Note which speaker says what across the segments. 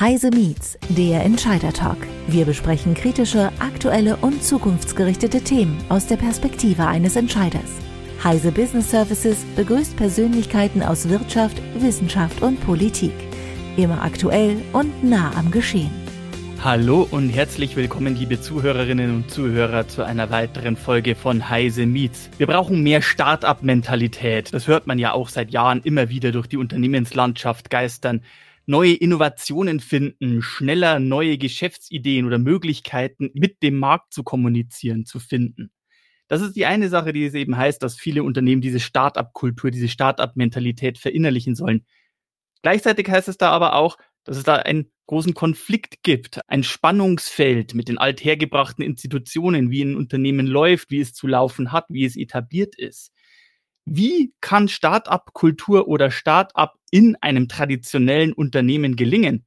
Speaker 1: Heise Meets, der Entscheider Talk. Wir besprechen kritische, aktuelle und zukunftsgerichtete Themen aus der Perspektive eines Entscheiders. Heise Business Services begrüßt Persönlichkeiten aus Wirtschaft, Wissenschaft und Politik. Immer aktuell und nah am Geschehen.
Speaker 2: Hallo und herzlich willkommen, liebe Zuhörerinnen und Zuhörer, zu einer weiteren Folge von Heise Meets. Wir brauchen mehr Start-up-Mentalität. Das hört man ja auch seit Jahren immer wieder durch die Unternehmenslandschaft geistern neue Innovationen finden, schneller neue Geschäftsideen oder Möglichkeiten mit dem Markt zu kommunizieren, zu finden. Das ist die eine Sache, die es eben heißt, dass viele Unternehmen diese Start-up-Kultur, diese Start-up-Mentalität verinnerlichen sollen. Gleichzeitig heißt es da aber auch, dass es da einen großen Konflikt gibt, ein Spannungsfeld mit den althergebrachten Institutionen, wie ein Unternehmen läuft, wie es zu laufen hat, wie es etabliert ist. Wie kann Start-up-Kultur oder Start-up in einem traditionellen Unternehmen gelingen?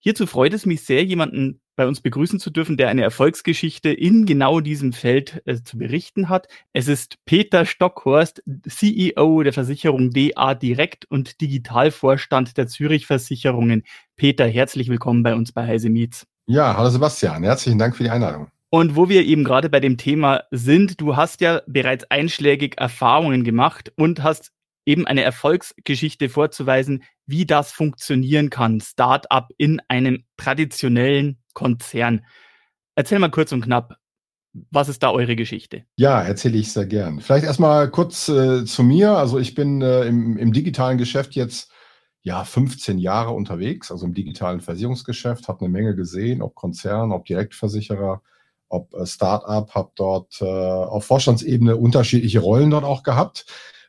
Speaker 2: Hierzu freut es mich sehr, jemanden bei uns begrüßen zu dürfen, der eine Erfolgsgeschichte in genau diesem Feld äh, zu berichten hat. Es ist Peter Stockhorst, CEO der Versicherung DA Direkt und Digitalvorstand der Zürich Versicherungen. Peter, herzlich willkommen bei uns bei Heise Meets.
Speaker 3: Ja, hallo Sebastian, herzlichen Dank für die Einladung.
Speaker 2: Und wo wir eben gerade bei dem Thema sind, du hast ja bereits einschlägig Erfahrungen gemacht und hast eben eine Erfolgsgeschichte vorzuweisen, wie das funktionieren kann, Startup in einem traditionellen Konzern. Erzähl mal kurz und knapp, was ist da eure Geschichte?
Speaker 3: Ja, erzähle ich sehr gern. Vielleicht erstmal kurz äh, zu mir. Also ich bin äh, im, im digitalen Geschäft jetzt ja 15 Jahre unterwegs, also im digitalen Versicherungsgeschäft, habe eine Menge gesehen, ob Konzern, ob Direktversicherer, ob äh, Startup, habe dort äh, auf Vorstandsebene unterschiedliche Rollen dort auch gehabt.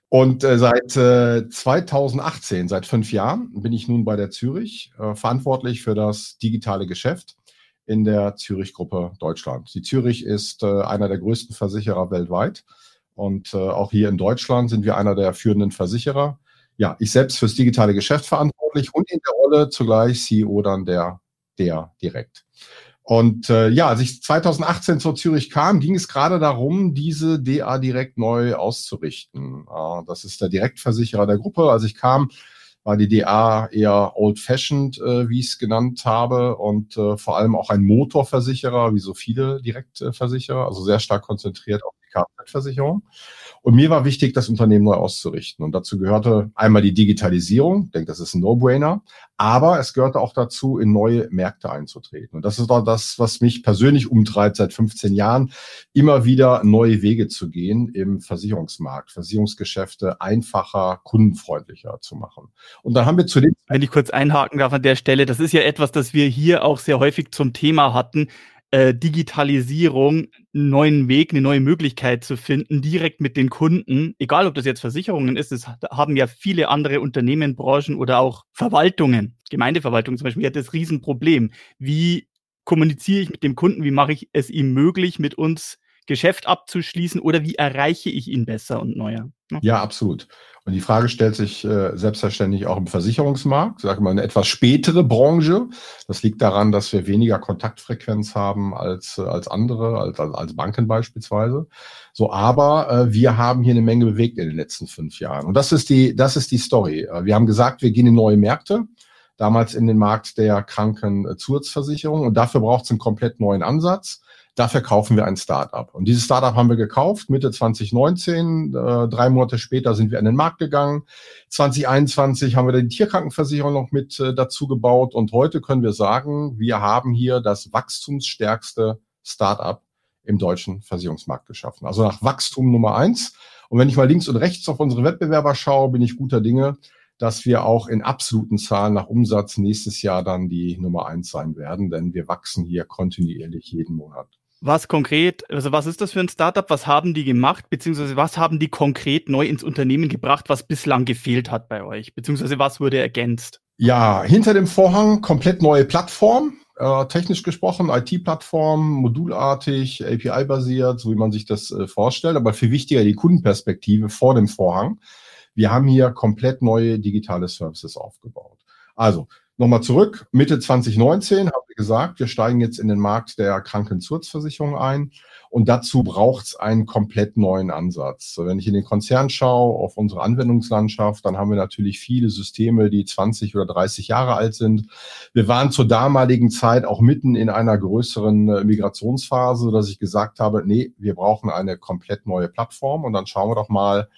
Speaker 3: Und äh, seit äh, 2018, seit fünf Jahren, bin ich nun bei der Zürich äh, verantwortlich für das digitale Geschäft in der Zürich-Gruppe Deutschland. Die Zürich ist äh, einer der größten Versicherer weltweit. Und auch hier in Deutschland sind wir einer der führenden Versicherer. Ja, ich selbst fürs digitale Geschäft verantwortlich und in der Rolle zugleich CEO dann der, der direkt. Und äh, ja, als ich 2018 zur Zürich kam, ging es gerade darum, diese DA direkt neu auszurichten. Äh, das ist der Direktversicherer der Gruppe. Als ich kam, war die DA eher old-fashioned, äh, wie ich es genannt habe, und äh, vor allem auch ein Motorversicherer, wie so viele Direktversicherer, also sehr stark konzentriert auf Kfz-Versicherung. Und mir war wichtig, das Unternehmen neu auszurichten. Und dazu gehörte einmal die Digitalisierung. Ich denke, das ist ein No-Brainer. Aber es gehörte auch dazu, in neue Märkte einzutreten. Und das ist auch das, was mich persönlich umtreibt seit 15 Jahren, immer wieder neue Wege zu gehen im Versicherungsmarkt, Versicherungsgeschäfte einfacher, kundenfreundlicher zu machen. Und dann haben wir zu
Speaker 2: Wenn ich kurz einhaken darf an der Stelle, das ist ja etwas, das wir hier auch sehr häufig zum Thema hatten äh, Digitalisierung einen neuen Weg, eine neue Möglichkeit zu finden, direkt mit den Kunden, egal ob das jetzt Versicherungen ist, das haben ja viele andere Unternehmen, Branchen oder auch Verwaltungen, Gemeindeverwaltung zum Beispiel, die hat das Riesenproblem. Wie kommuniziere ich mit dem Kunden, wie mache ich es ihm möglich, mit uns Geschäft abzuschließen oder wie erreiche ich ihn besser und neuer?
Speaker 3: Ja, absolut. Und die Frage stellt sich äh, selbstverständlich auch im Versicherungsmarkt, sage mal eine etwas spätere Branche. Das liegt daran, dass wir weniger Kontaktfrequenz haben als, äh, als andere, als, als Banken beispielsweise. So, aber äh, wir haben hier eine Menge bewegt in den letzten fünf Jahren. Und das ist die, das ist die Story. Äh, wir haben gesagt, wir gehen in neue Märkte damals in den Markt der Krankenzusatzversicherung. Und dafür braucht es einen komplett neuen Ansatz. Dafür kaufen wir ein Startup. Und dieses Startup haben wir gekauft Mitte 2019. Äh, drei Monate später sind wir an den Markt gegangen. 2021 haben wir die Tierkrankenversicherung noch mit äh, dazu gebaut. Und heute können wir sagen, wir haben hier das wachstumsstärkste Startup im deutschen Versicherungsmarkt geschaffen. Also nach Wachstum Nummer eins. Und wenn ich mal links und rechts auf unsere Wettbewerber schaue, bin ich guter Dinge, dass wir auch in absoluten Zahlen nach Umsatz nächstes Jahr dann die Nummer eins sein werden, denn wir wachsen hier kontinuierlich jeden Monat.
Speaker 2: Was konkret, also was ist das für ein Startup? Was haben die gemacht? Beziehungsweise was haben die konkret neu ins Unternehmen gebracht, was bislang gefehlt hat bei euch? Beziehungsweise was wurde ergänzt?
Speaker 3: Ja, hinter dem Vorhang komplett neue Plattform. Äh, technisch gesprochen, IT-Plattform, modulartig, API-basiert, so wie man sich das äh, vorstellt, aber viel wichtiger die Kundenperspektive vor dem Vorhang. Wir haben hier komplett neue digitale Services aufgebaut. Also Nochmal zurück, Mitte 2019 haben wir gesagt, wir steigen jetzt in den Markt der Krankenzusatzversicherung ein und dazu braucht es einen komplett neuen Ansatz. Wenn ich in den Konzern schaue, auf unsere Anwendungslandschaft, dann haben wir natürlich viele Systeme, die 20 oder 30 Jahre alt sind. Wir waren zur damaligen Zeit auch mitten in einer größeren äh, Migrationsphase, dass ich gesagt habe, nee, wir brauchen eine komplett neue Plattform und dann schauen wir doch mal,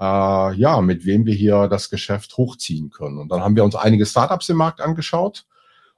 Speaker 3: äh, ja, mit wem wir hier das Geschäft hochziehen können. Und dann haben wir uns einige Startups im Markt angeschaut.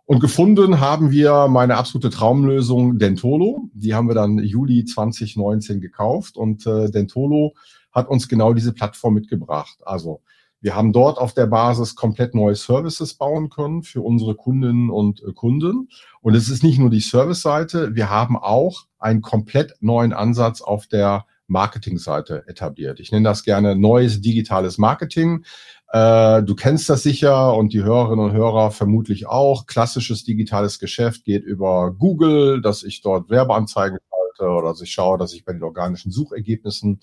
Speaker 3: Und gefunden haben wir meine absolute Traumlösung Dentolo. Die haben wir dann Juli 2019 gekauft und äh, Dentolo hat uns genau diese Plattform mitgebracht. Also wir haben dort auf der Basis komplett neue Services bauen können für unsere Kundinnen und äh, Kunden. Und es ist nicht nur die Service-Seite, wir haben auch einen komplett neuen Ansatz auf der Marketingseite etabliert. Ich nenne das gerne neues digitales Marketing. Äh, du kennst das sicher und die Hörerinnen und Hörer vermutlich auch. Klassisches digitales Geschäft geht über Google, dass ich dort Werbeanzeigen schalte oder dass ich schaue, dass ich bei den organischen Suchergebnissen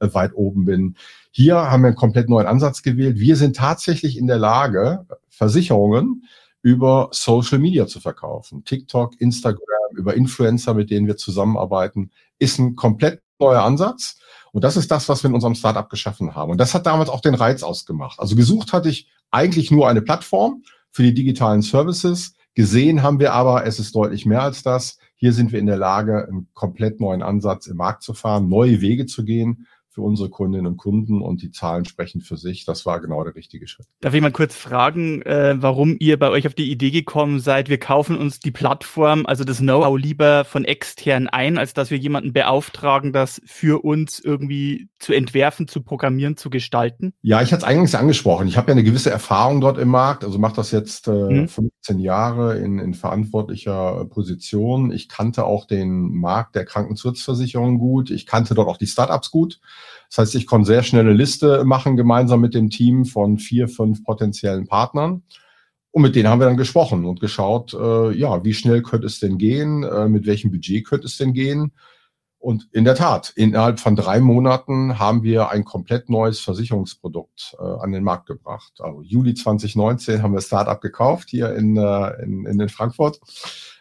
Speaker 3: äh, weit oben bin. Hier haben wir einen komplett neuen Ansatz gewählt. Wir sind tatsächlich in der Lage, Versicherungen über Social Media zu verkaufen. TikTok, Instagram, über Influencer, mit denen wir zusammenarbeiten, ist ein komplett neuer Ansatz. Und das ist das, was wir in unserem Startup geschaffen haben. Und das hat damals auch den Reiz ausgemacht. Also gesucht hatte ich eigentlich nur eine Plattform für die digitalen Services. Gesehen haben wir aber, es ist deutlich mehr als das. Hier sind wir in der Lage, einen komplett neuen Ansatz im Markt zu fahren, neue Wege zu gehen für unsere Kundinnen und Kunden und die Zahlen sprechen für sich. Das war genau der richtige Schritt.
Speaker 2: Darf ich mal kurz fragen, äh, warum ihr bei euch auf die Idee gekommen seid, wir kaufen uns die Plattform, also das Know-how lieber von extern ein, als dass wir jemanden beauftragen, das für uns irgendwie zu entwerfen, zu programmieren, zu gestalten?
Speaker 3: Ja, ich hatte es eingangs angesprochen. Ich habe ja eine gewisse Erfahrung dort im Markt, also mache das jetzt äh, hm. 15 Jahre in, in verantwortlicher Position. Ich kannte auch den Markt der Krankenzusatzversicherung gut. Ich kannte dort auch die Startups gut. Das heißt, ich konnte sehr schnell eine Liste machen, gemeinsam mit dem Team von vier, fünf potenziellen Partnern. Und mit denen haben wir dann gesprochen und geschaut, äh, ja, wie schnell könnte es denn gehen, äh, mit welchem Budget könnte es denn gehen. Und in der Tat, innerhalb von drei Monaten haben wir ein komplett neues Versicherungsprodukt äh, an den Markt gebracht. Also Juli 2019 haben wir Startup gekauft hier in, äh, in, in Frankfurt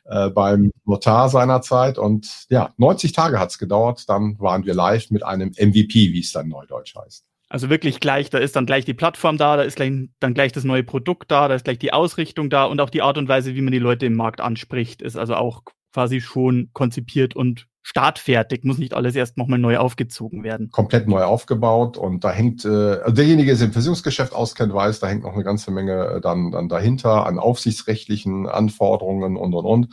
Speaker 3: äh, beim Notar seinerzeit. Und ja, 90 Tage hat es gedauert. Dann waren wir live mit einem MVP, wie es dann neudeutsch heißt.
Speaker 2: Also wirklich gleich, da ist dann gleich die Plattform da, da ist gleich, dann gleich das neue Produkt da, da ist gleich die Ausrichtung da und auch die Art und Weise, wie man die Leute im Markt anspricht, ist also auch quasi schon konzipiert und startfertig, muss nicht alles erst nochmal neu aufgezogen werden.
Speaker 3: Komplett neu aufgebaut und da hängt, äh, also derjenige, der sich im Versicherungsgeschäft auskennt, weiß, da hängt noch eine ganze Menge äh, dann, dann dahinter an aufsichtsrechtlichen Anforderungen und und und.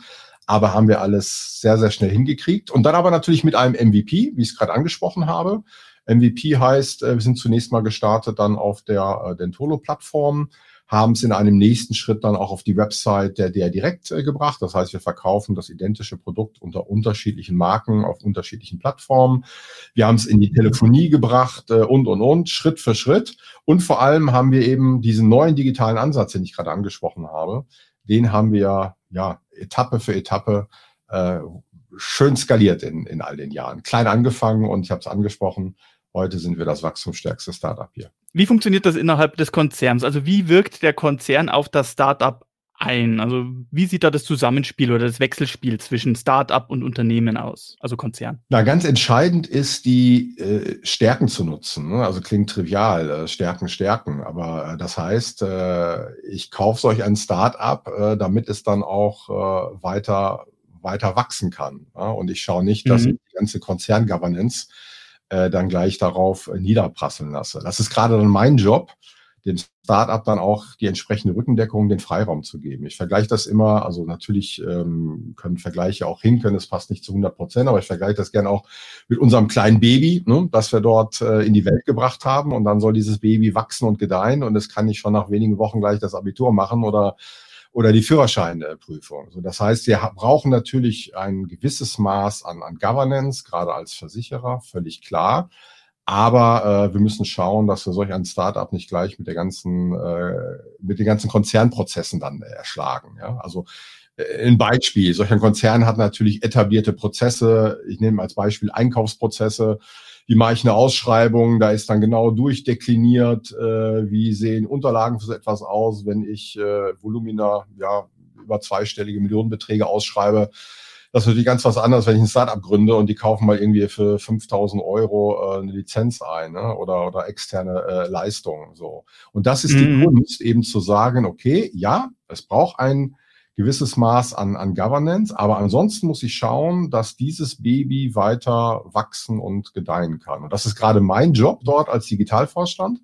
Speaker 3: Aber haben wir alles sehr, sehr schnell hingekriegt. Und dann aber natürlich mit einem MVP, wie ich es gerade angesprochen habe. MVP heißt, äh, wir sind zunächst mal gestartet dann auf der äh, Dentolo-Plattform haben es in einem nächsten Schritt dann auch auf die Website der DR Direkt äh, gebracht. Das heißt, wir verkaufen das identische Produkt unter unterschiedlichen Marken auf unterschiedlichen Plattformen. Wir haben es in die Telefonie gebracht äh, und, und, und, Schritt für Schritt. Und vor allem haben wir eben diesen neuen digitalen Ansatz, den ich gerade angesprochen habe, den haben wir ja Etappe für Etappe äh, schön skaliert in, in all den Jahren. Klein angefangen und ich habe es angesprochen, heute sind wir das wachstumsstärkste Startup hier.
Speaker 2: Wie funktioniert das innerhalb des Konzerns? Also wie wirkt der Konzern auf das Startup ein? Also wie sieht da das Zusammenspiel oder das Wechselspiel zwischen Startup und Unternehmen aus, also Konzern?
Speaker 3: Na, ganz entscheidend ist, die äh, Stärken zu nutzen. Ne? Also klingt trivial, äh, Stärken, Stärken. Aber äh, das heißt, äh, ich kaufe solch ein Startup, äh, damit es dann auch äh, weiter weiter wachsen kann. Ja? Und ich schaue nicht, dass mhm. die ganze Konzerngovernance äh, dann gleich darauf äh, niederprasseln lasse. Das ist gerade dann mein Job, dem Startup dann auch die entsprechende Rückendeckung, den Freiraum zu geben. Ich vergleiche das immer, also natürlich ähm, können Vergleiche auch hinken, es passt nicht zu 100 Prozent, aber ich vergleiche das gerne auch mit unserem kleinen Baby, ne, das wir dort äh, in die Welt gebracht haben und dann soll dieses Baby wachsen und gedeihen und es kann nicht schon nach wenigen Wochen gleich das Abitur machen oder oder die Führerscheinprüfung. So, das heißt, wir brauchen natürlich ein gewisses Maß an, an Governance, gerade als Versicherer, völlig klar. Aber äh, wir müssen schauen, dass wir solch ein Startup nicht gleich mit der ganzen, äh, mit den ganzen Konzernprozessen dann erschlagen. Ja? Also äh, ein Beispiel. Solch ein Konzern hat natürlich etablierte Prozesse. Ich nehme als Beispiel Einkaufsprozesse. Wie mache ich eine Ausschreibung? Da ist dann genau durchdekliniert, äh, wie sehen Unterlagen für so etwas aus, wenn ich äh, Volumina ja über zweistellige Millionenbeträge ausschreibe. Das ist natürlich ganz was anderes, wenn ich ein Startup gründe und die kaufen mal irgendwie für 5000 Euro äh, eine Lizenz ein ne? oder, oder externe äh, Leistungen. So. Und das ist mhm. die Kunst, eben zu sagen, okay, ja, es braucht ein gewisses Maß an, an Governance, aber ansonsten muss ich schauen, dass dieses Baby weiter wachsen und gedeihen kann. Und das ist gerade mein Job dort als Digitalvorstand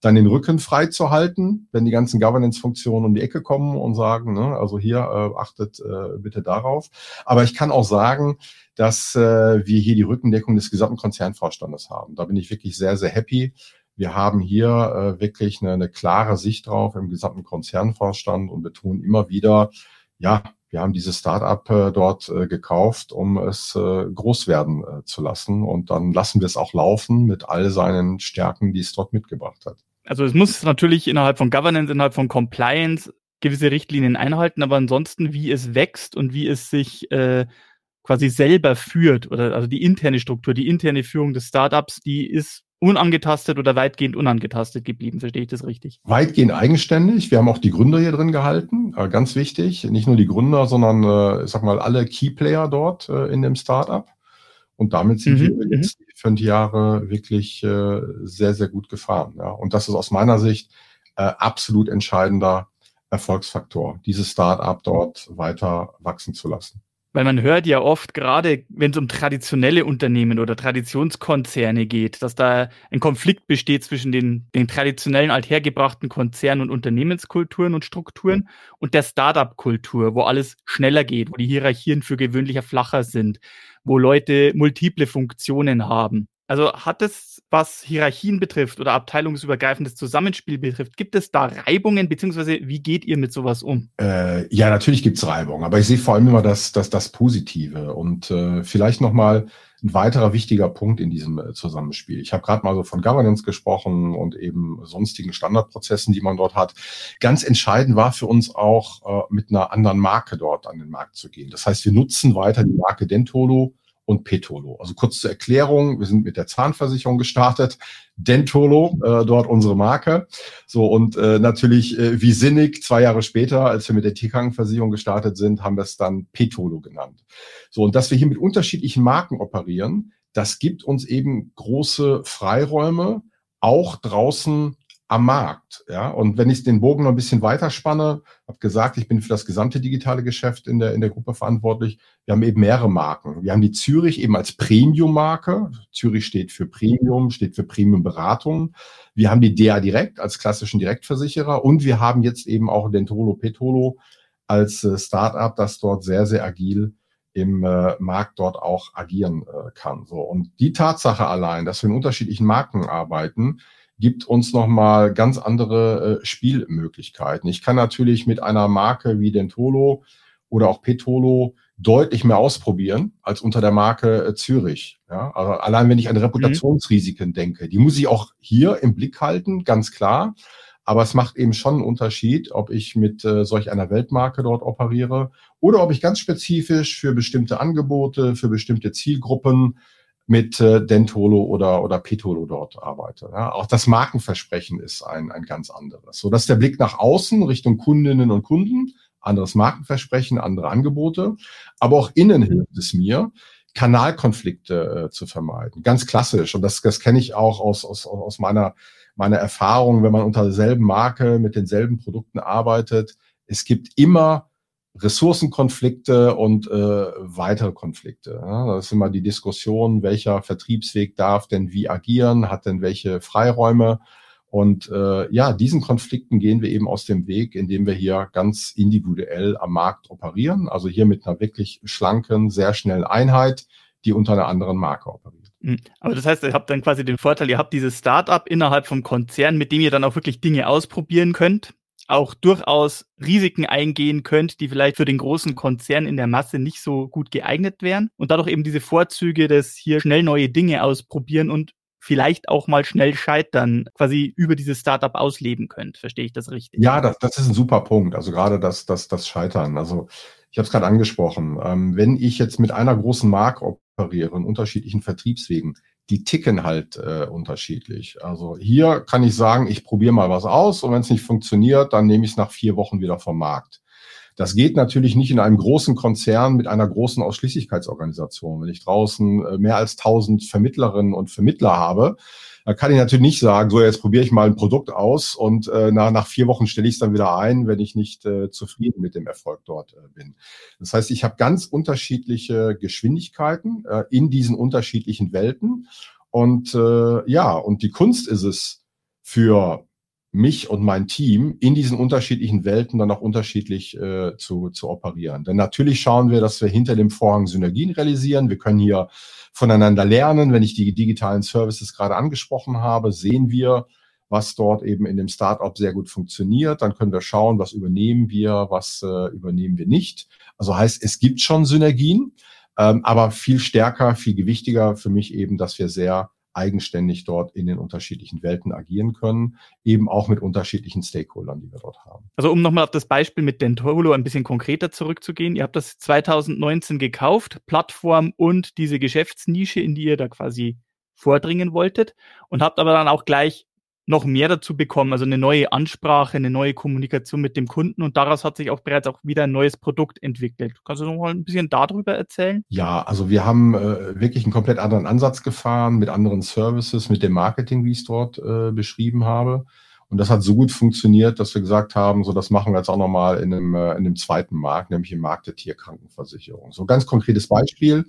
Speaker 3: dann den Rücken frei zu halten, wenn die ganzen Governance-Funktionen um die Ecke kommen und sagen, ne, also hier äh, achtet äh, bitte darauf. Aber ich kann auch sagen, dass äh, wir hier die Rückendeckung des gesamten Konzernvorstandes haben. Da bin ich wirklich sehr, sehr happy. Wir haben hier äh, wirklich eine, eine klare Sicht drauf im gesamten Konzernvorstand und betonen immer wieder, ja, wir haben dieses Startup äh, dort äh, gekauft, um es äh, groß werden äh, zu lassen. Und dann lassen wir es auch laufen mit all seinen Stärken, die es dort mitgebracht hat.
Speaker 2: Also es muss natürlich innerhalb von Governance, innerhalb von Compliance gewisse Richtlinien einhalten, aber ansonsten, wie es wächst und wie es sich äh, quasi selber führt oder also die interne Struktur, die interne Führung des Startups, die ist unangetastet oder weitgehend unangetastet geblieben. Verstehe ich das richtig?
Speaker 3: Weitgehend eigenständig. Wir haben auch die Gründer hier drin gehalten. Äh, ganz wichtig. Nicht nur die Gründer, sondern, äh, ich sag mal, alle Keyplayer dort äh, in dem Startup. Und damit sind mhm. wir jetzt die fünf Jahre wirklich sehr, sehr gut gefahren. Ja. Und das ist aus meiner Sicht absolut entscheidender Erfolgsfaktor, dieses Start-up dort weiter wachsen zu lassen.
Speaker 2: Weil man hört ja oft, gerade wenn es um traditionelle Unternehmen oder Traditionskonzerne geht, dass da ein Konflikt besteht zwischen den, den traditionellen althergebrachten Konzernen und Unternehmenskulturen und Strukturen und der Startup-Kultur, wo alles schneller geht, wo die Hierarchien für gewöhnlicher flacher sind, wo Leute multiple Funktionen haben. Also hat es, was Hierarchien betrifft oder abteilungsübergreifendes Zusammenspiel betrifft, gibt es da Reibungen, beziehungsweise wie geht ihr mit sowas um?
Speaker 3: Äh, ja, natürlich gibt es Reibungen, aber ich sehe vor allem immer das, das, das Positive. Und äh, vielleicht nochmal ein weiterer wichtiger Punkt in diesem äh, Zusammenspiel. Ich habe gerade mal so von Governance gesprochen und eben sonstigen Standardprozessen, die man dort hat. Ganz entscheidend war für uns auch, äh, mit einer anderen Marke dort an den Markt zu gehen. Das heißt, wir nutzen weiter die Marke Dentolo und Petolo. Also kurz zur Erklärung, wir sind mit der Zahnversicherung gestartet, Dentolo, äh, dort unsere Marke. So und äh, natürlich äh, wie sinnig, zwei Jahre später, als wir mit der Tierkrankenversicherung gestartet sind, haben wir es dann Petolo genannt. So und dass wir hier mit unterschiedlichen Marken operieren, das gibt uns eben große Freiräume, auch draußen am Markt. Ja, und wenn ich den Bogen noch ein bisschen weiter spanne, habe gesagt, ich bin für das gesamte digitale Geschäft in der, in der Gruppe verantwortlich. Wir haben eben mehrere Marken. Wir haben die Zürich eben als Premium-Marke. Zürich steht für Premium, steht für Premium-Beratung. Wir haben die DA Direkt als klassischen Direktversicherer und wir haben jetzt eben auch Dentolo Petolo als äh, Startup, das dort sehr, sehr agil im äh, Markt dort auch agieren äh, kann. So. Und die Tatsache allein, dass wir in unterschiedlichen Marken arbeiten, gibt uns nochmal ganz andere äh, Spielmöglichkeiten. Ich kann natürlich mit einer Marke wie Dentolo oder auch Petolo deutlich mehr ausprobieren als unter der Marke äh, Zürich. Ja, also allein wenn ich an Reputationsrisiken mhm. denke, die muss ich auch hier im Blick halten, ganz klar. Aber es macht eben schon einen Unterschied, ob ich mit äh, solch einer Weltmarke dort operiere oder ob ich ganz spezifisch für bestimmte Angebote, für bestimmte Zielgruppen mit äh, Dentolo oder, oder Petolo dort arbeite. Ja, auch das Markenversprechen ist ein, ein ganz anderes. So, dass der Blick nach außen Richtung Kundinnen und Kunden, anderes Markenversprechen, andere Angebote, aber auch innen hilft es mir, Kanalkonflikte äh, zu vermeiden. Ganz klassisch. Und das, das kenne ich auch aus, aus, aus meiner, meiner Erfahrung, wenn man unter derselben Marke mit denselben Produkten arbeitet. Es gibt immer Ressourcenkonflikte und äh, weitere Konflikte. Ja, das ist immer die Diskussion, welcher Vertriebsweg darf denn wie agieren, hat denn welche Freiräume. Und äh, ja, diesen Konflikten gehen wir eben aus dem Weg, indem wir hier ganz individuell am Markt operieren. Also hier mit einer wirklich schlanken, sehr schnellen Einheit, die unter einer anderen Marke operiert.
Speaker 2: Hm. Aber das heißt, ihr habt dann quasi den Vorteil, ihr habt dieses Startup innerhalb vom Konzern, mit dem ihr dann auch wirklich Dinge ausprobieren könnt auch durchaus Risiken eingehen könnt, die vielleicht für den großen Konzern in der Masse nicht so gut geeignet wären und dadurch eben diese Vorzüge des hier schnell neue Dinge ausprobieren und vielleicht auch mal schnell scheitern, quasi über dieses Startup ausleben könnt. Verstehe ich das richtig?
Speaker 3: Ja, das, das ist ein super Punkt. Also gerade das, das, das Scheitern. Also ich habe es gerade angesprochen. Ähm, wenn ich jetzt mit einer großen Marke operiere, in unterschiedlichen Vertriebswegen, die ticken halt äh, unterschiedlich. Also hier kann ich sagen, ich probiere mal was aus und wenn es nicht funktioniert, dann nehme ich es nach vier Wochen wieder vom Markt. Das geht natürlich nicht in einem großen Konzern mit einer großen Ausschließlichkeitsorganisation. Wenn ich draußen äh, mehr als tausend Vermittlerinnen und Vermittler habe, da kann ich natürlich nicht sagen, so jetzt probiere ich mal ein Produkt aus und äh, nach, nach vier Wochen stelle ich es dann wieder ein, wenn ich nicht äh, zufrieden mit dem Erfolg dort äh, bin. Das heißt, ich habe ganz unterschiedliche Geschwindigkeiten äh, in diesen unterschiedlichen Welten. Und äh, ja, und die Kunst ist es für mich und mein Team in diesen unterschiedlichen Welten dann auch unterschiedlich äh, zu, zu operieren. Denn natürlich schauen wir, dass wir hinter dem Vorhang Synergien realisieren. Wir können hier voneinander lernen. Wenn ich die digitalen Services gerade angesprochen habe, sehen wir, was dort eben in dem Startup sehr gut funktioniert. Dann können wir schauen, was übernehmen wir, was äh, übernehmen wir nicht. Also heißt, es gibt schon Synergien, ähm, aber viel stärker, viel gewichtiger für mich eben, dass wir sehr eigenständig dort in den unterschiedlichen Welten agieren können, eben auch mit unterschiedlichen Stakeholdern, die wir dort haben.
Speaker 2: Also um nochmal auf das Beispiel mit Dentolo ein bisschen konkreter zurückzugehen, ihr habt das 2019 gekauft, Plattform und diese Geschäftsnische, in die ihr da quasi vordringen wolltet und habt aber dann auch gleich noch mehr dazu bekommen, also eine neue Ansprache, eine neue Kommunikation mit dem Kunden und daraus hat sich auch bereits auch wieder ein neues Produkt entwickelt. Kannst du noch mal ein bisschen darüber erzählen?
Speaker 3: Ja, also wir haben äh, wirklich einen komplett anderen Ansatz gefahren mit anderen Services, mit dem Marketing, wie ich es dort äh, beschrieben habe. Und das hat so gut funktioniert, dass wir gesagt haben, so das machen wir jetzt auch nochmal in einem, äh, in einem zweiten Markt, nämlich im Markt der Tierkrankenversicherung. So ganz konkretes Beispiel.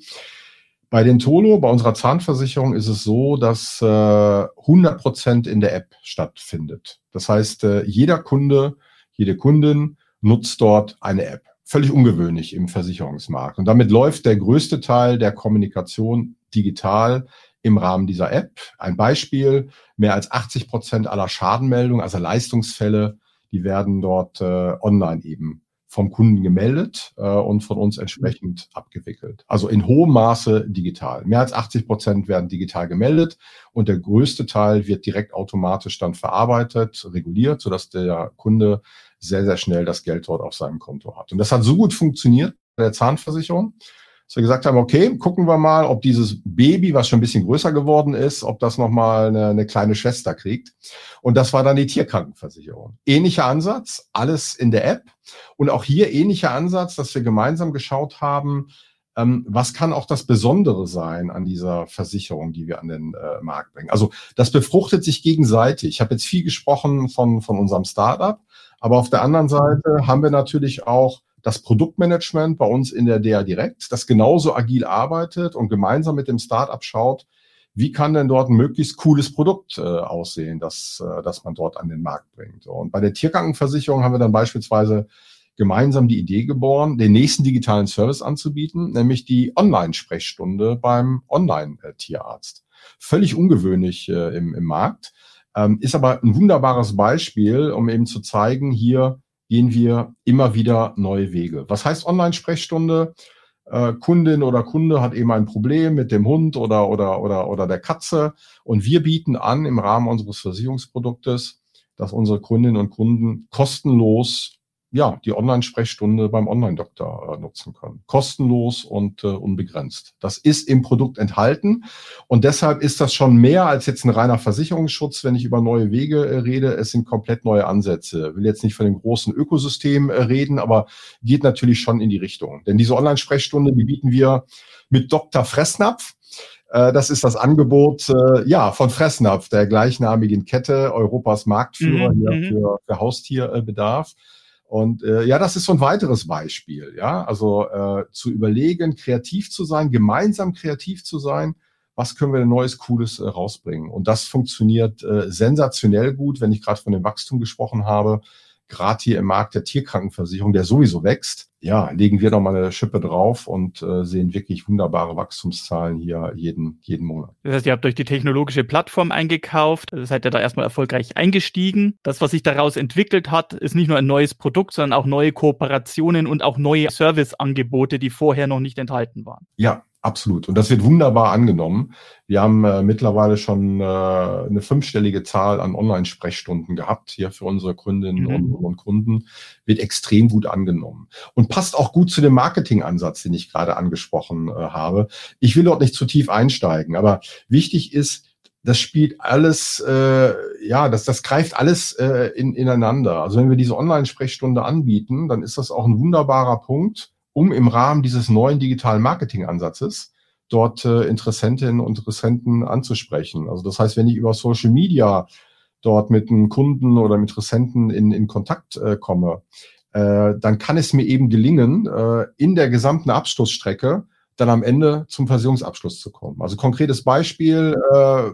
Speaker 3: Bei den Tolo, bei unserer Zahnversicherung ist es so, dass äh, 100 Prozent in der App stattfindet. Das heißt, äh, jeder Kunde, jede Kundin nutzt dort eine App. Völlig ungewöhnlich im Versicherungsmarkt. Und damit läuft der größte Teil der Kommunikation digital im Rahmen dieser App. Ein Beispiel, mehr als 80 Prozent aller Schadenmeldungen, also Leistungsfälle, die werden dort äh, online eben vom Kunden gemeldet äh, und von uns entsprechend abgewickelt. Also in hohem Maße digital. Mehr als 80 Prozent werden digital gemeldet und der größte Teil wird direkt automatisch dann verarbeitet, reguliert, sodass der Kunde sehr, sehr schnell das Geld dort auf seinem Konto hat. Und das hat so gut funktioniert bei der Zahnversicherung, dass wir gesagt haben, okay, gucken wir mal, ob dieses Baby, was schon ein bisschen größer geworden ist, ob das nochmal eine, eine kleine Schwester kriegt. Und das war dann die Tierkrankenversicherung. Ähnlicher Ansatz, alles in der App. Und auch hier ähnlicher Ansatz, dass wir gemeinsam geschaut haben, ähm, was kann auch das Besondere sein an dieser Versicherung, die wir an den äh, Markt bringen. Also das befruchtet sich gegenseitig. Ich habe jetzt viel gesprochen von, von unserem Startup, aber auf der anderen Seite haben wir natürlich auch das Produktmanagement bei uns in der DA Direkt, das genauso agil arbeitet und gemeinsam mit dem Startup schaut, wie kann denn dort ein möglichst cooles Produkt äh, aussehen, das, äh, das man dort an den Markt bringt. Und bei der Tierkrankenversicherung haben wir dann beispielsweise gemeinsam die Idee geboren, den nächsten digitalen Service anzubieten, nämlich die Online-Sprechstunde beim Online-Tierarzt. Völlig ungewöhnlich äh, im, im Markt, ähm, ist aber ein wunderbares Beispiel, um eben zu zeigen, hier gehen wir immer wieder neue Wege. Was heißt Online-Sprechstunde? Äh, Kundin oder Kunde hat eben ein Problem mit dem Hund oder, oder, oder, oder der Katze und wir bieten an im Rahmen unseres Versicherungsproduktes, dass unsere Kundinnen und Kunden kostenlos ja, die Online-Sprechstunde beim Online-Doktor äh, nutzen können. Kostenlos und äh, unbegrenzt. Das ist im Produkt enthalten und deshalb ist das schon mehr als jetzt ein reiner Versicherungsschutz, wenn ich über neue Wege äh, rede. Es sind komplett neue Ansätze. Ich will jetzt nicht von dem großen Ökosystem äh, reden, aber geht natürlich schon in die Richtung. Denn diese Online-Sprechstunde, die bieten wir mit Dr. Fressnapf. Äh, das ist das Angebot äh, ja von Fressnapf, der gleichnamigen Kette, Europas Marktführer mhm, hier mhm. für, für Haustierbedarf. Und äh, ja, das ist so ein weiteres Beispiel, ja, also äh, zu überlegen, kreativ zu sein, gemeinsam kreativ zu sein, was können wir denn Neues, Cooles äh, rausbringen? Und das funktioniert äh, sensationell gut, wenn ich gerade von dem Wachstum gesprochen habe gerade hier im Markt der Tierkrankenversicherung, der sowieso wächst, ja, legen wir noch mal eine Schippe drauf und äh, sehen wirklich wunderbare Wachstumszahlen hier jeden, jeden Monat.
Speaker 2: Das heißt, ihr habt euch die technologische Plattform eingekauft, seid ihr da erstmal erfolgreich eingestiegen. Das, was sich daraus entwickelt hat, ist nicht nur ein neues Produkt, sondern auch neue Kooperationen und auch neue Serviceangebote, die vorher noch nicht enthalten waren.
Speaker 3: Ja, Absolut. Und das wird wunderbar angenommen. Wir haben äh, mittlerweile schon äh, eine fünfstellige Zahl an Online-Sprechstunden gehabt hier für unsere Kundinnen mhm. und, und, Kunden. Wird extrem gut angenommen. Und passt auch gut zu dem Marketingansatz, den ich gerade angesprochen äh, habe. Ich will dort nicht zu tief einsteigen, aber wichtig ist, das spielt alles, äh, ja, das, das greift alles äh, in, ineinander. Also wenn wir diese Online-Sprechstunde anbieten, dann ist das auch ein wunderbarer Punkt, um im Rahmen dieses neuen digitalen Marketingansatzes dort äh, Interessentinnen und Interessenten anzusprechen. Also das heißt, wenn ich über Social Media dort mit einem Kunden oder einem Interessenten in, in Kontakt äh, komme, äh, dann kann es mir eben gelingen, äh, in der gesamten Abschlussstrecke dann am Ende zum Versicherungsabschluss zu kommen. Also konkretes Beispiel, äh,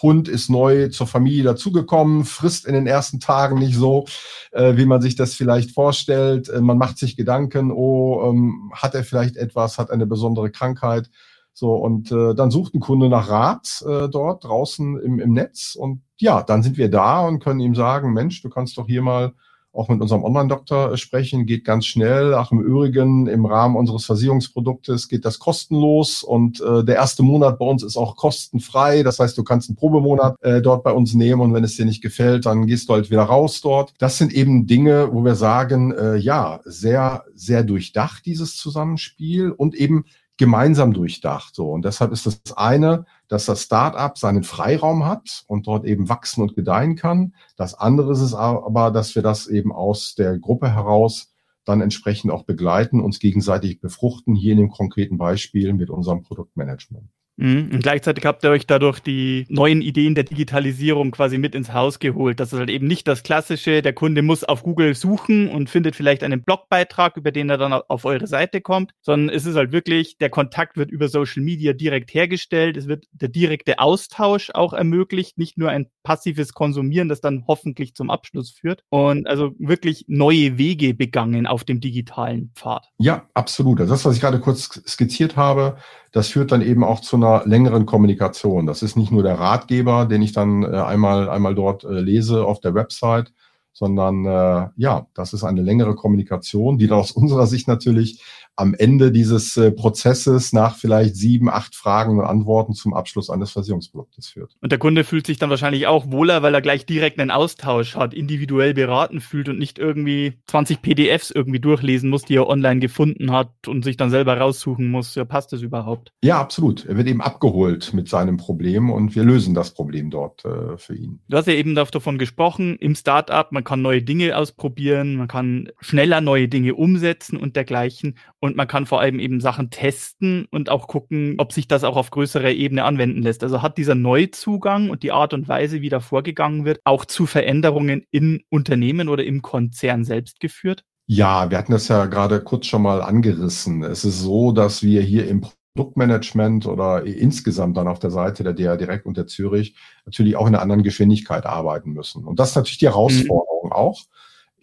Speaker 3: Hund ist neu zur Familie dazugekommen, frisst in den ersten Tagen nicht so, äh, wie man sich das vielleicht vorstellt. Äh, man macht sich Gedanken, oh, ähm, hat er vielleicht etwas, hat eine besondere Krankheit. So, und äh, dann sucht ein Kunde nach Rat äh, dort draußen im, im Netz. Und ja, dann sind wir da und können ihm sagen, Mensch, du kannst doch hier mal auch mit unserem Online-Doktor sprechen, geht ganz schnell. Ach, im Übrigen, im Rahmen unseres Versicherungsproduktes geht das kostenlos und äh, der erste Monat bei uns ist auch kostenfrei. Das heißt, du kannst einen Probemonat äh, dort bei uns nehmen und wenn es dir nicht gefällt, dann gehst du halt wieder raus dort. Das sind eben Dinge, wo wir sagen, äh, ja, sehr, sehr durchdacht, dieses Zusammenspiel und eben gemeinsam durchdacht. So. Und deshalb ist das eine, dass das Startup seinen Freiraum hat und dort eben wachsen und gedeihen kann. Das andere ist es aber, dass wir das eben aus der Gruppe heraus dann entsprechend auch begleiten, uns gegenseitig befruchten, hier in dem konkreten Beispiel mit unserem Produktmanagement.
Speaker 2: Mhm. Und gleichzeitig habt ihr euch dadurch die neuen Ideen der Digitalisierung quasi mit ins Haus geholt. Das ist halt eben nicht das klassische, der Kunde muss auf Google suchen und findet vielleicht einen Blogbeitrag, über den er dann auf eure Seite kommt, sondern es ist halt wirklich, der Kontakt wird über Social Media direkt hergestellt. Es wird der direkte Austausch auch ermöglicht, nicht nur ein passives Konsumieren, das dann hoffentlich zum Abschluss führt. Und also wirklich neue Wege begangen auf dem digitalen Pfad.
Speaker 3: Ja, absolut. Also das, was ich gerade kurz skizziert habe, das führt dann eben auch zu einer längeren Kommunikation. Das ist nicht nur der Ratgeber, den ich dann äh, einmal, einmal dort äh, lese auf der Website, sondern äh, ja, das ist eine längere Kommunikation, die dann aus unserer Sicht natürlich am Ende dieses äh, Prozesses nach vielleicht sieben, acht Fragen und Antworten zum Abschluss eines Versicherungsproduktes führt.
Speaker 2: Und der Kunde fühlt sich dann wahrscheinlich auch wohler, weil er gleich direkt einen Austausch hat, individuell beraten fühlt und nicht irgendwie 20 PDFs irgendwie durchlesen muss, die er online gefunden hat und sich dann selber raussuchen muss, ja, passt das überhaupt?
Speaker 3: Ja, absolut. Er wird eben abgeholt mit seinem Problem und wir lösen das Problem dort äh, für ihn.
Speaker 2: Du hast ja eben davon gesprochen, im Startup, man kann neue Dinge ausprobieren, man kann schneller neue Dinge umsetzen und dergleichen und man kann vor allem eben Sachen testen und auch gucken, ob sich das auch auf größerer Ebene anwenden lässt. Also hat dieser Neuzugang und die Art und Weise, wie da vorgegangen wird, auch zu Veränderungen in Unternehmen oder im Konzern selbst geführt?
Speaker 3: Ja, wir hatten das ja gerade kurz schon mal angerissen. Es ist so, dass wir hier im Produktmanagement oder insgesamt dann auf der Seite der DA Direkt und der Zürich natürlich auch in einer anderen Geschwindigkeit arbeiten müssen. Und das ist natürlich die Herausforderung mhm. auch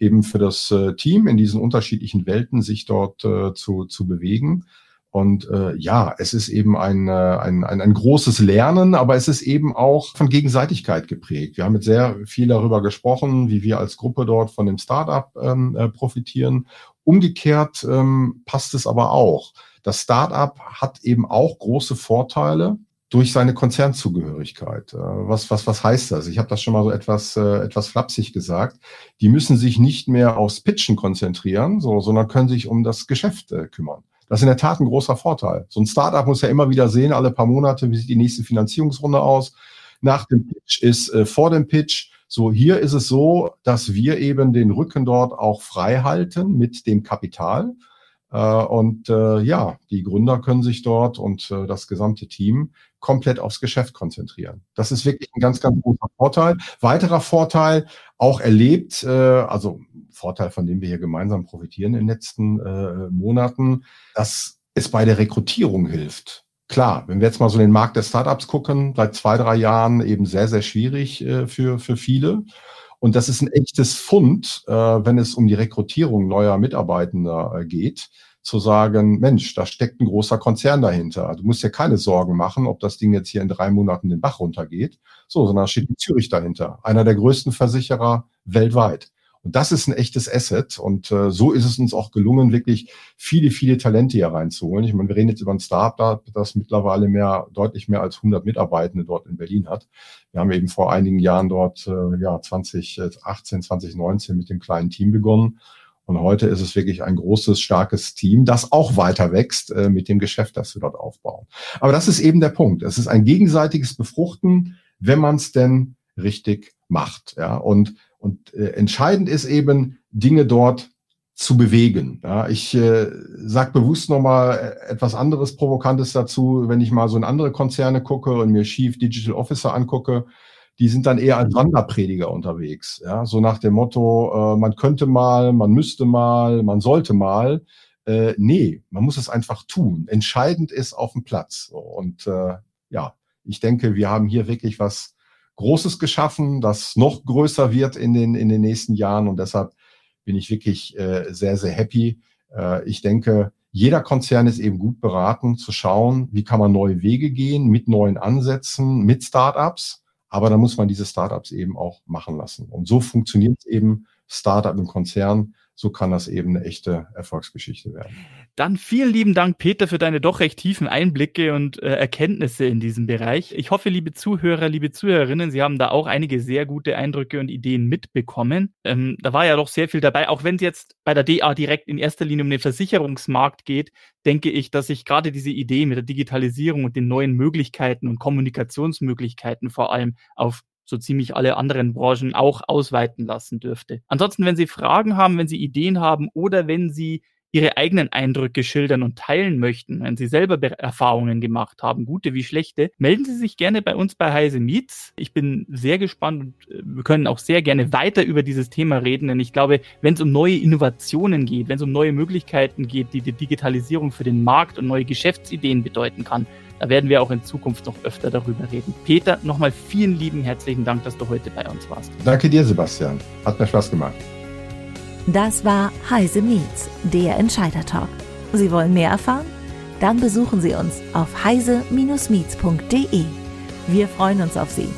Speaker 3: eben für das äh, Team in diesen unterschiedlichen Welten sich dort äh, zu, zu bewegen. Und äh, ja, es ist eben ein, äh, ein, ein, ein großes Lernen, aber es ist eben auch von Gegenseitigkeit geprägt. Wir haben jetzt sehr viel darüber gesprochen, wie wir als Gruppe dort von dem Startup ähm, äh, profitieren. Umgekehrt ähm, passt es aber auch. Das Startup hat eben auch große Vorteile, durch seine Konzernzugehörigkeit. Äh, was, was, was heißt das? Ich habe das schon mal so etwas, äh, etwas flapsig gesagt. Die müssen sich nicht mehr aufs Pitchen konzentrieren, so, sondern können sich um das Geschäft äh, kümmern. Das ist in der Tat ein großer Vorteil. So ein Startup muss ja immer wieder sehen, alle paar Monate, wie sieht die nächste Finanzierungsrunde aus. Nach dem Pitch ist äh, vor dem Pitch. So, hier ist es so, dass wir eben den Rücken dort auch frei halten mit dem Kapital. Äh, und äh, ja, die Gründer können sich dort und äh, das gesamte Team komplett aufs Geschäft konzentrieren. Das ist wirklich ein ganz, ganz großer Vorteil. Weiterer Vorteil, auch erlebt, also Vorteil, von dem wir hier gemeinsam profitieren in den letzten Monaten, dass es bei der Rekrutierung hilft. Klar, wenn wir jetzt mal so den Markt der Startups gucken, seit zwei, drei Jahren eben sehr, sehr schwierig für, für viele. Und das ist ein echtes Fund, äh, wenn es um die Rekrutierung neuer Mitarbeitender äh, geht, zu sagen, Mensch, da steckt ein großer Konzern dahinter. Du musst dir keine Sorgen machen, ob das Ding jetzt hier in drei Monaten den Bach runtergeht. So, sondern da steht in Zürich dahinter. Einer der größten Versicherer weltweit. Und das ist ein echtes Asset. Und äh, so ist es uns auch gelungen, wirklich viele, viele Talente hier reinzuholen. Ich meine, wir reden jetzt über ein Startup, das mittlerweile mehr, deutlich mehr als 100 Mitarbeitende dort in Berlin hat. Wir haben eben vor einigen Jahren dort, äh, ja, 2018, 2019 mit dem kleinen Team begonnen. Und heute ist es wirklich ein großes, starkes Team, das auch weiter wächst äh, mit dem Geschäft, das wir dort aufbauen. Aber das ist eben der Punkt. Es ist ein gegenseitiges Befruchten, wenn man es denn richtig macht. Ja, und und äh, entscheidend ist eben, Dinge dort zu bewegen. Ja, ich äh, sage bewusst nochmal äh, etwas anderes Provokantes dazu, wenn ich mal so in andere Konzerne gucke und mir Chief Digital Officer angucke, die sind dann eher als Wanderprediger unterwegs. Ja, so nach dem Motto, äh, man könnte mal, man müsste mal, man sollte mal. Äh, nee, man muss es einfach tun. Entscheidend ist auf dem Platz. Und äh, ja, ich denke, wir haben hier wirklich was Großes geschaffen, das noch größer wird in den, in den nächsten Jahren. Und deshalb bin ich wirklich äh, sehr, sehr happy. Äh, ich denke, jeder Konzern ist eben gut beraten zu schauen, wie kann man neue Wege gehen mit neuen Ansätzen, mit Startups. Aber da muss man diese Startups eben auch machen lassen. Und so funktioniert eben Startup im Konzern so kann das eben eine echte Erfolgsgeschichte werden.
Speaker 2: Dann vielen lieben Dank, Peter, für deine doch recht tiefen Einblicke und äh, Erkenntnisse in diesem Bereich. Ich hoffe, liebe Zuhörer, liebe Zuhörerinnen, Sie haben da auch einige sehr gute Eindrücke und Ideen mitbekommen. Ähm, da war ja doch sehr viel dabei. Auch wenn es jetzt bei der DA direkt in erster Linie um den Versicherungsmarkt geht, denke ich, dass sich gerade diese Idee mit der Digitalisierung und den neuen Möglichkeiten und Kommunikationsmöglichkeiten vor allem auf so ziemlich alle anderen Branchen auch ausweiten lassen dürfte. Ansonsten, wenn Sie Fragen haben, wenn Sie Ideen haben oder wenn Sie Ihre eigenen Eindrücke schildern und teilen möchten, wenn Sie selber Be Erfahrungen gemacht haben, gute wie schlechte, melden Sie sich gerne bei uns bei Heise Meets. Ich bin sehr gespannt und äh, wir können auch sehr gerne weiter über dieses Thema reden, denn ich glaube, wenn es um neue Innovationen geht, wenn es um neue Möglichkeiten geht, die die Digitalisierung für den Markt und neue Geschäftsideen bedeuten kann, da werden wir auch in Zukunft noch öfter darüber reden. Peter, nochmal vielen lieben herzlichen Dank, dass du heute bei uns warst.
Speaker 3: Danke dir, Sebastian. Hat mir Spaß gemacht.
Speaker 1: Das war Heise Meets, der Entscheider Talk. Sie wollen mehr erfahren? Dann besuchen Sie uns auf heise-meets.de. Wir freuen uns auf Sie.